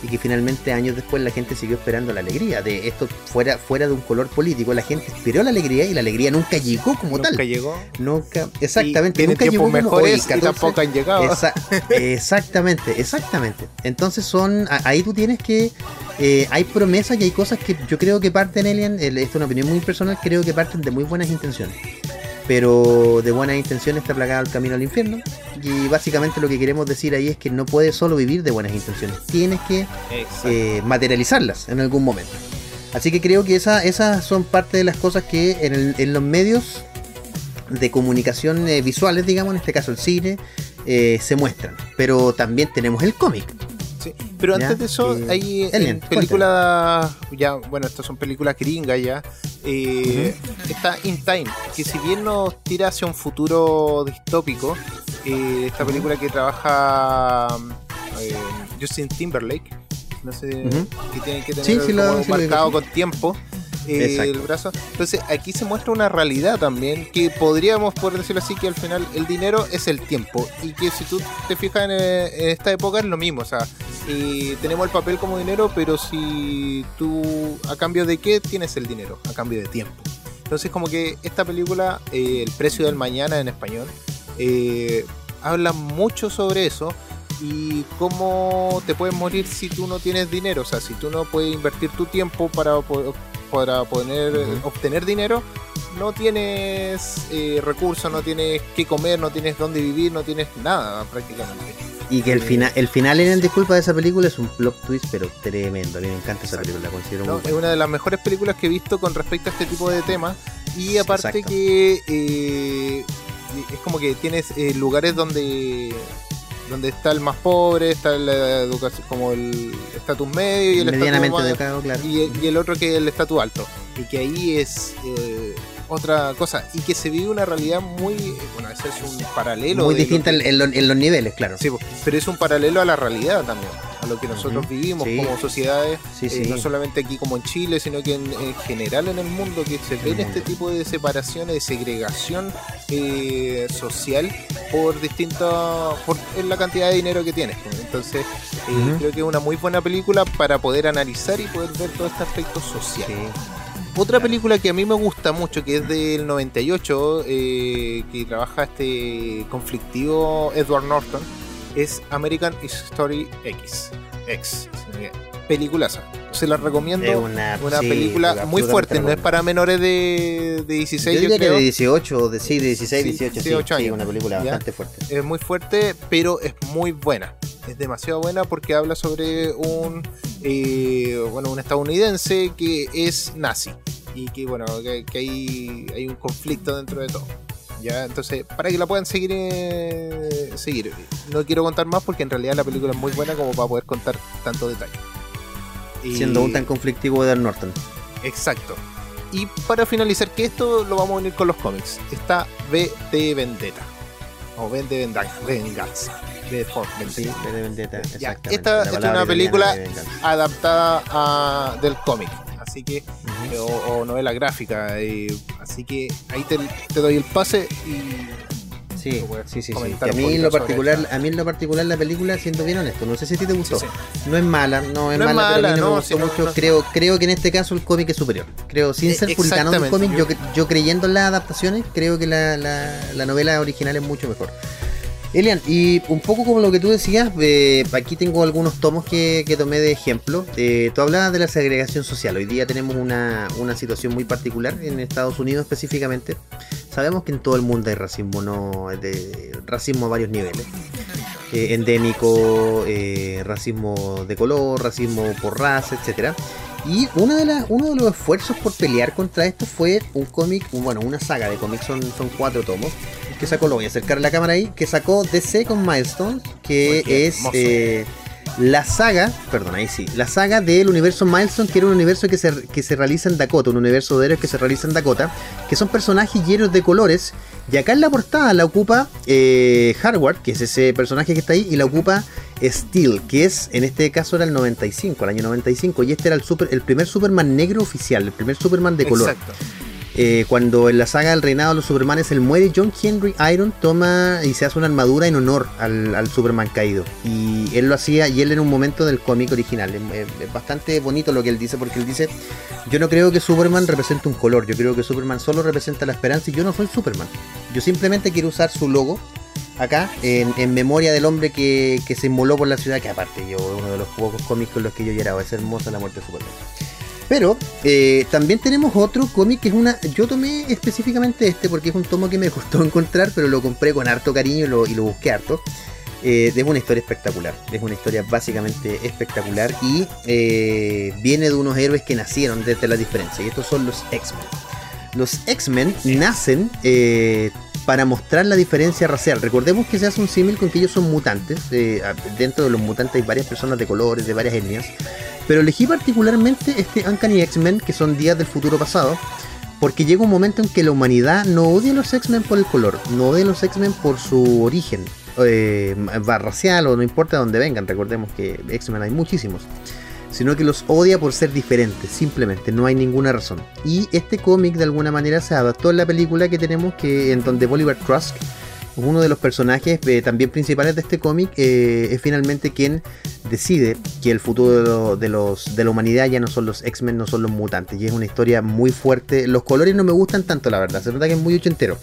y que finalmente años después la gente siguió esperando la alegría. De esto fuera, fuera de un color político, la gente esperó la alegría y la alegría nunca llegó como Nunca tal. llegó. Nunca, exactamente, Y nunca llegó como mejores y 14. tampoco han llegado. Exactamente, exactamente. Entonces son, ahí tú tienes que, eh, hay promesas y hay cosas que yo creo que parten, Elian, el- esto es una opinión muy personal, creo que parten de muy buenas intenciones. Pero de buenas intenciones está plagado el camino al infierno. Y básicamente lo que queremos decir ahí es que no puedes solo vivir de buenas intenciones, tienes que eh, materializarlas en algún momento. Así que creo que esa, esas son parte de las cosas que en, el- en los medios de comunicación eh, visuales, digamos, en este caso el cine, eh, se muestran. Pero también tenemos el cómic. Sí, Pero Ya, antes de eso, eh, hay en películas, ya, bueno, estas son películas gringas ya. eh, Está In Time, que si bien nos tira hacia un futuro distópico, eh, esta película que trabaja eh, Justin Timberlake, no sé, Ujú. que tiene que tener Sí, sí como marcado con tiempo. eh, el brazo. Entonces aquí se muestra una realidad también que podríamos poder decirlo así que al final el dinero es el tiempo y que si tú te fijas en, eh, en esta época es lo mismo, o sea, eh, tenemos el papel como dinero, pero si tú a cambio de qué tienes el dinero, a cambio de tiempo. Entonces como que esta película, eh, El precio del mañana en español, eh, habla mucho sobre eso y cómo te puedes morir si tú no tienes dinero. O sea, si tú no puedes invertir tu tiempo para, para poder obtener dinero, no tienes eh, recursos, no tienes qué comer, no tienes dónde vivir, no tienes nada prácticamente. Y que el Eh, final, el final en disculpa de esa película es un plot twist, pero tremendo. A mí me encanta esa película, la considero No, muy es una de las mejores películas que he visto con respecto a este tipo de temas. Y aparte Exacto. que eh, es como que tienes eh, lugares donde donde está el más pobre, está la educación, como el estatus medio y el estatus educado, claro. y, el- y el otro que es el estatus alto. Y que ahí es eh, otra cosa. Y que se vive una realidad muy. eh, Bueno, ese es un paralelo. Muy lo distinta que- en, en lo- en los niveles, claro. Sí, pero es un paralelo a la realidad también, a lo que nosotros vivimos Sí. como sociedades, Sí, eh, no solamente aquí como en Chile, sino que en, en general en el mundo, que se ven este tipo de separaciones, de segregación eh, social por distintos, por la cantidad de dinero que tienes. Entonces, eh, creo que es una muy buena película para poder analizar y poder ver todo este aspecto social. Otra película que a mí me gusta mucho, que es del 98, eh, que trabaja este conflictivo Edward Norton, es American Story X. X. Peliculaza. Se la recomiendo. Es Una, una, sí, película muy fuerte, no es para menores de, de 16, Yo yo, diría que creo. de 18, o de, sí, de 16, Sí, 18, sí, 18 sí, años. una película Ya. bastante fuerte. Es muy fuerte, pero es muy buena. Es demasiado buena porque habla sobre un eh, bueno un estadounidense que es nazi y que bueno que, que hay, hay un conflicto dentro de todo. Ya, entonces para que la puedan seguir eh, seguir. No quiero contar más porque en realidad la película es muy buena como para poder contar tanto detalle. Y- Siendo un tan conflictivo de Norton. Exacto. Y para finalizar, que esto lo vamos a unir con los cómics. Está V de Vendetta. O V de Venganza. Venganza. V for Sí, de Vendetta, exactamente. esta- esta es una película- de. Adaptada a, del cómic. Así que, Ujú. o, o novela gráfica. eh, así que ahí te, te doy el pase y. Sí, sí, sí, sí. a mí en lo particular, a mí en lo particular la película, siendo bien honesto, no sé si a ti te gustó. Sí, sí. No es mala, no es No mala, pero a mí no, no, me gustó mucho. no. Creo, creo que en este caso el cómic es superior. Creo, sin Eh, ser puritano del cómic, yo, yo creyendo en las adaptaciones, creo que la, la- la novela original es mucho mejor. Elian, y un poco como lo que tú decías, eh, aquí tengo algunos tomos que, que tomé de ejemplo. Eh, tú hablabas de la segregación social. Hoy día tenemos una, una situación muy particular en Estados Unidos específicamente. Sabemos que en todo el mundo hay racismo, no de racismo a varios niveles. Eh, endémico, eh, racismo de color, racismo por raza, etcétera. Y una de las, uno de los esfuerzos por pelear contra esto fue un cómic, bueno, una saga de cómics, son, son cuatro tomos, que sacó, lo voy a acercar a la cámara ahí, que sacó DC con Milestone, que es eh, la saga, perdón, ahí sí, la saga del universo Milestone, que era un universo que se, que se realiza en Dakota, un universo de héroes que se realiza en Dakota, que son personajes llenos de colores, y acá en la portada la ocupa eh, Hardware, que es ese personaje que está ahí, y la ocupa Steel, que es, en este caso era el 95, el año 95, y este era el, super, el primer Superman negro oficial, el primer Superman de color. Exacto. Eh, cuando en la saga del reinado de los Supermanes él muere, John Henry Iron toma y se hace una armadura en honor al, al Superman caído. Y él lo hacía, y él en un momento del cómic original. Es, bastante bonito lo que él dice, porque él dice, yo no creo que Superman represente un color, yo creo que Superman solo representa la esperanza y yo no soy Superman. Yo simplemente quiero usar su logo acá en, en memoria del hombre que, que se inmoló por la ciudad, que aparte yo uno de los pocos cómics con los que yo lloraba, es hermosa la muerte de Superman. Pero eh, también tenemos otro cómic que es una. Yo tomé específicamente este porque es un tomo que me costó encontrar, pero lo compré con harto cariño y lo, y lo busqué harto. Eh, es una historia espectacular. Es una historia básicamente espectacular y eh, viene de unos héroes que nacieron desde la diferencia. Y estos son los X-Men. Los X-Men nacen eh, para mostrar la diferencia racial. Recordemos que se hace un símil con que ellos son mutantes. eh, dentro de los mutantes hay varias personas de colores, de varias etnias. Pero elegí particularmente este Uncanny X-Men, que son días del futuro pasado, porque llega un momento en que la humanidad no odia a los X-Men por el color, no odia a los X-Men por su origen, eh, racial o no importa de dónde vengan, recordemos que X-Men hay muchísimos, sino que los odia por ser diferentes, simplemente, no hay ninguna razón. Y este cómic de alguna manera se adaptó en la película que tenemos, que en donde Bolivar Trask, uno de los personajes eh, también principales de este cómic, eh, es finalmente quien decide que el futuro de, lo- de los, de la humanidad ya no son los X-Men, no son los mutantes. Y es una historia muy fuerte. Los colores no me gustan tanto, la verdad, se nota que es muy ochentero.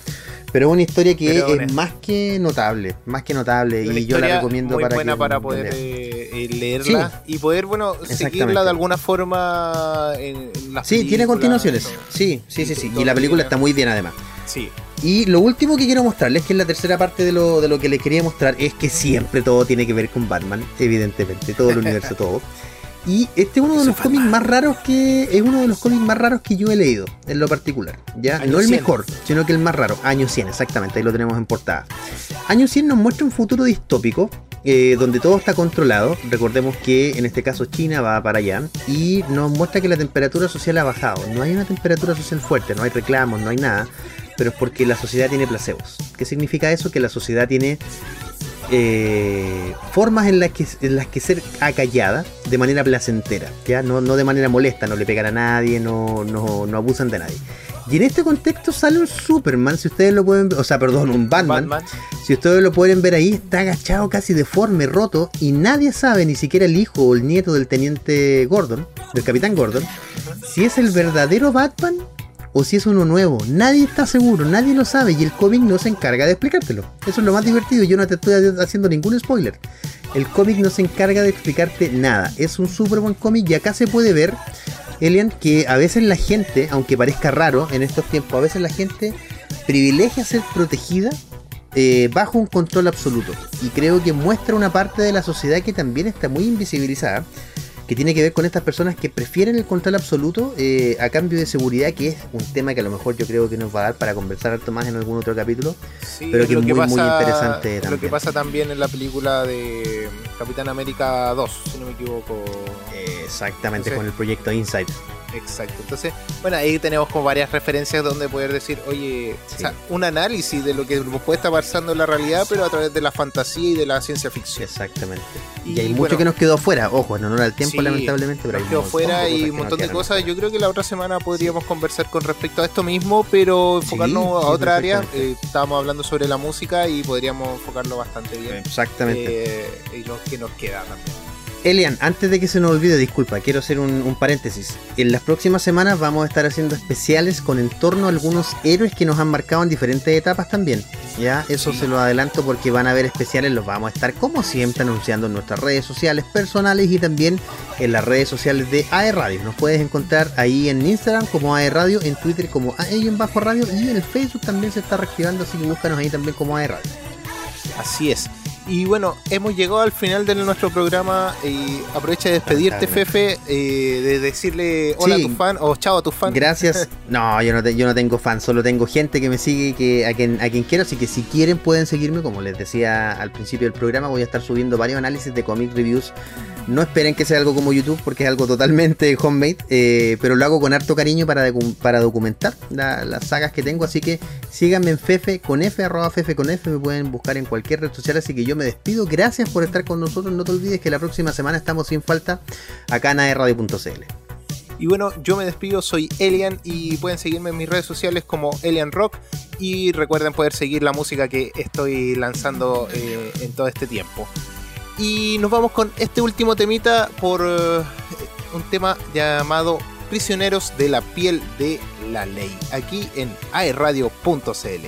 Pero es una historia que Pero es más que notable, más que notable. Y yo la recomiendo muy para buena que para poder eh, leerla y poder, bueno, seguirla de alguna forma en, en las Sí, tiene continuaciones. Sí, sí, sí, sí. Y la película está muy bien además. Sí, Y lo último que quiero mostrarles, que es la tercera parte de lo, de lo que les quería mostrar, es que siempre todo tiene que ver con Batman, evidentemente, todo el universo, todo. Y este es uno de los cómics más raros que. Es uno de los cómics más raros que yo he leído, en lo particular. ¿ya? Año no el 100. mejor, sino que el más raro. Año 100, exactamente, ahí lo tenemos en portada. Año 100 nos muestra un futuro distópico. eh, donde todo está controlado, recordemos que en este caso China va para allá y nos muestra que la temperatura social ha bajado. No hay una temperatura social fuerte, no hay reclamos, no hay nada, pero es porque la sociedad tiene placebos. ¿Qué significa eso? Que la sociedad tiene eh, formas en las, que, en las que ser acallada de manera placentera, ¿ya? No, no de manera molesta, no le pegan a nadie, no, no, no abusan de nadie. Y en este contexto sale un Superman, si ustedes lo pueden ver, o sea, perdón, un Batman, Batman. si ustedes lo pueden ver ahí, está agachado casi deforme, roto, y nadie sabe, ni siquiera el hijo o el nieto del teniente Gordon, del capitán Gordon, si es el verdadero Batman o si es uno nuevo. Nadie está seguro, nadie lo sabe, y el cómic no se encarga de explicártelo. Eso es lo más divertido, yo no te estoy haciendo ningún spoiler. El cómic no se encarga de explicarte nada. Es un súper buen cómic y acá se puede ver, Elian, que a veces la gente, aunque parezca raro en estos tiempos, a veces la gente privilegia ser protegida eh, bajo un control absoluto. Y creo que muestra una parte de la sociedad que también está muy invisibilizada, que tiene que ver con estas personas que prefieren el control absoluto eh, a cambio de seguridad, que es un tema que a lo mejor yo creo que nos va a dar para conversar harto más en algún otro capítulo. Sí, Pero que lo es muy, muy interesante Lo también. que pasa también en la película de Capitán América 2, si no me equivoco. Exactamente, con el proyecto Insight. Exacto. Entonces, bueno, ahí tenemos como varias referencias donde poder decir, oye, Sí. o sea, un análisis de lo que puede estar pasando en la realidad, pero a través de la fantasía y de la ciencia ficción. Exactamente. Y, Y hay mucho bueno, que nos quedó fuera, ojo, en honor al tiempo Sí, lamentablemente, pero Nos quedó fuera y un montón de cosas. Yo creo que la otra semana podríamos conversar con respecto a esto mismo, pero enfocarnos a otra área. Eh, estábamos hablando sobre la música y podríamos enfocarlo bastante bien. Exactamente. Eh, y lo que nos queda también. Elian, antes de que se nos olvide, disculpa, quiero hacer un, un paréntesis. En las próximas semanas vamos a estar haciendo especiales con en torno a algunos héroes que nos han marcado en diferentes etapas también. Ya, eso Sí. se lo adelanto porque van a haber especiales, los vamos a estar como siempre anunciando en nuestras redes sociales personales y también en las redes sociales de AE Radio. Nos puedes encontrar ahí en Instagram como AE Radio, en Twitter como AE en bajo radio y en el Facebook también se está reactivando, así que búscanos ahí también como AE Radio. Así es. Y bueno, hemos llegado al final de nuestro programa y aprovecha de despedirte. Fefe, eh, de decirle hola Sí. a tu fan o chao a tu fan. Gracias. No, yo no, te- yo no tengo fans, solo tengo gente que me sigue que a quien, a quien quiero. Así que si quieren pueden seguirme. Como les decía al principio del programa, voy a estar subiendo varios análisis de comic reviews. No esperen que sea algo como YouTube porque es algo totalmente homemade. eh, pero lo hago con harto cariño para, para documentar la- las sagas que tengo. Así que síganme en Fefe con F, arroba Fefe con F. Me pueden buscar en cualquier red social. Así que yo me despido. Gracias por estar con nosotros. No te olvides que la próxima semana estamos sin falta acá en aerradio.cl. Y bueno, yo me despido, soy Elian y pueden seguirme en mis redes sociales como Elian Rock y recuerden poder seguir la música que estoy lanzando eh, en todo este tiempo. Y nos vamos con este último temita por eh, un tema llamado Prisioneros de la piel de la ley, aquí en aerradio.cl.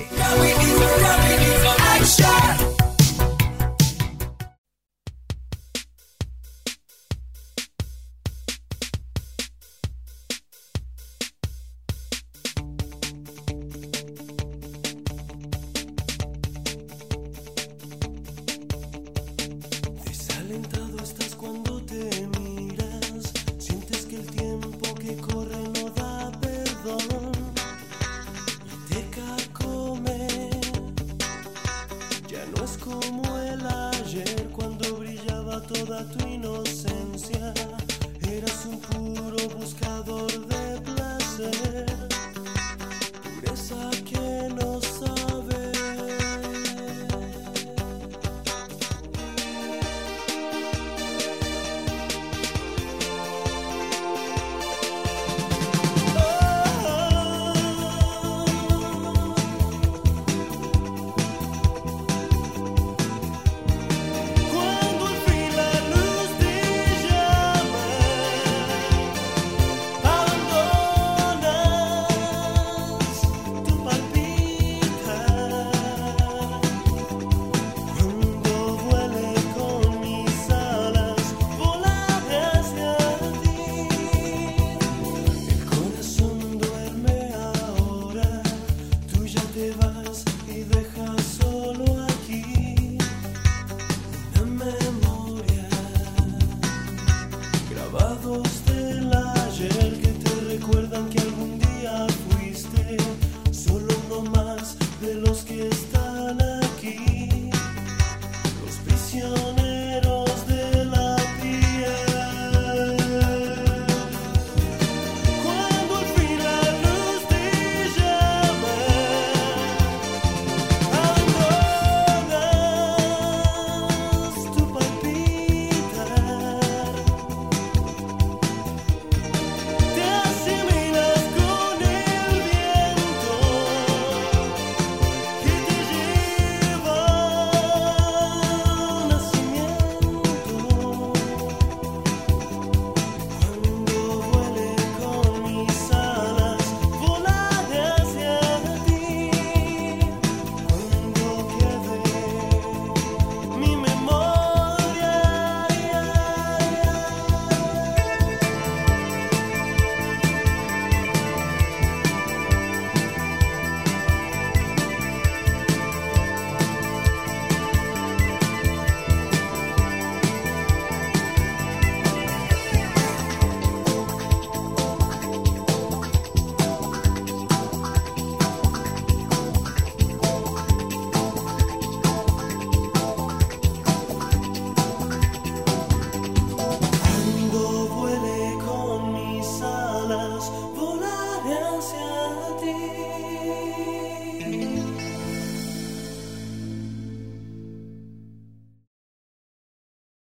you.